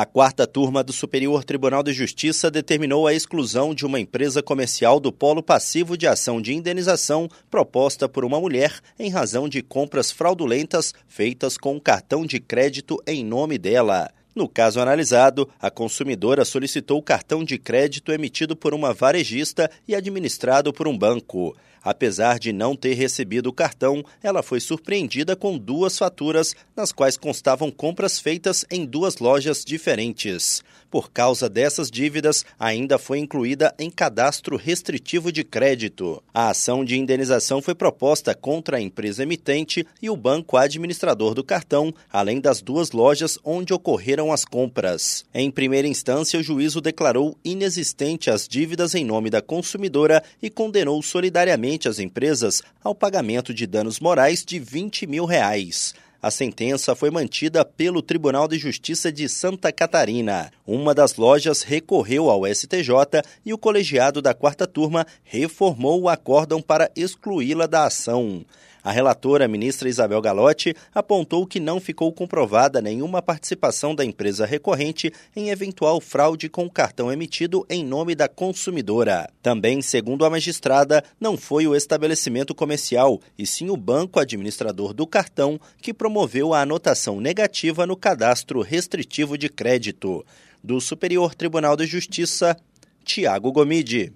A quarta turma do Superior Tribunal de Justiça determinou a exclusão de uma empresa comercial do polo passivo de ação de indenização proposta por uma mulher em razão de compras fraudulentas feitas com um cartão de crédito em nome dela. No caso analisado, a consumidora solicitou o cartão de crédito emitido por uma varejista e administrado por um banco. Apesar de não ter recebido o cartão, ela foi surpreendida com duas faturas, nas quais constavam compras feitas em duas lojas diferentes. Por causa dessas dívidas, ainda foi incluída em cadastro restritivo de crédito. A ação de indenização foi proposta contra a empresa emitente e o banco administrador do cartão, além das duas lojas onde ocorreram as compras. Em primeira instância, o juízo declarou inexistente as dívidas em nome da consumidora e condenou solidariamente as empresas ao pagamento de danos morais de 20 mil reais. A sentença foi mantida pelo Tribunal de Justiça de Santa Catarina. Uma das lojas recorreu ao STJ e o colegiado da quarta turma reformou o acórdão para excluí-la da ação. A relatora, ministra Isabel Galotti, apontou que não ficou comprovada nenhuma participação da empresa recorrente em eventual fraude com o cartão emitido em nome da consumidora. Também, segundo a magistrada, não foi o estabelecimento comercial, e sim o banco administrador do cartão que promoveu a anotação negativa no cadastro restritivo de crédito. Do Superior Tribunal de Justiça, Tiago Gomide.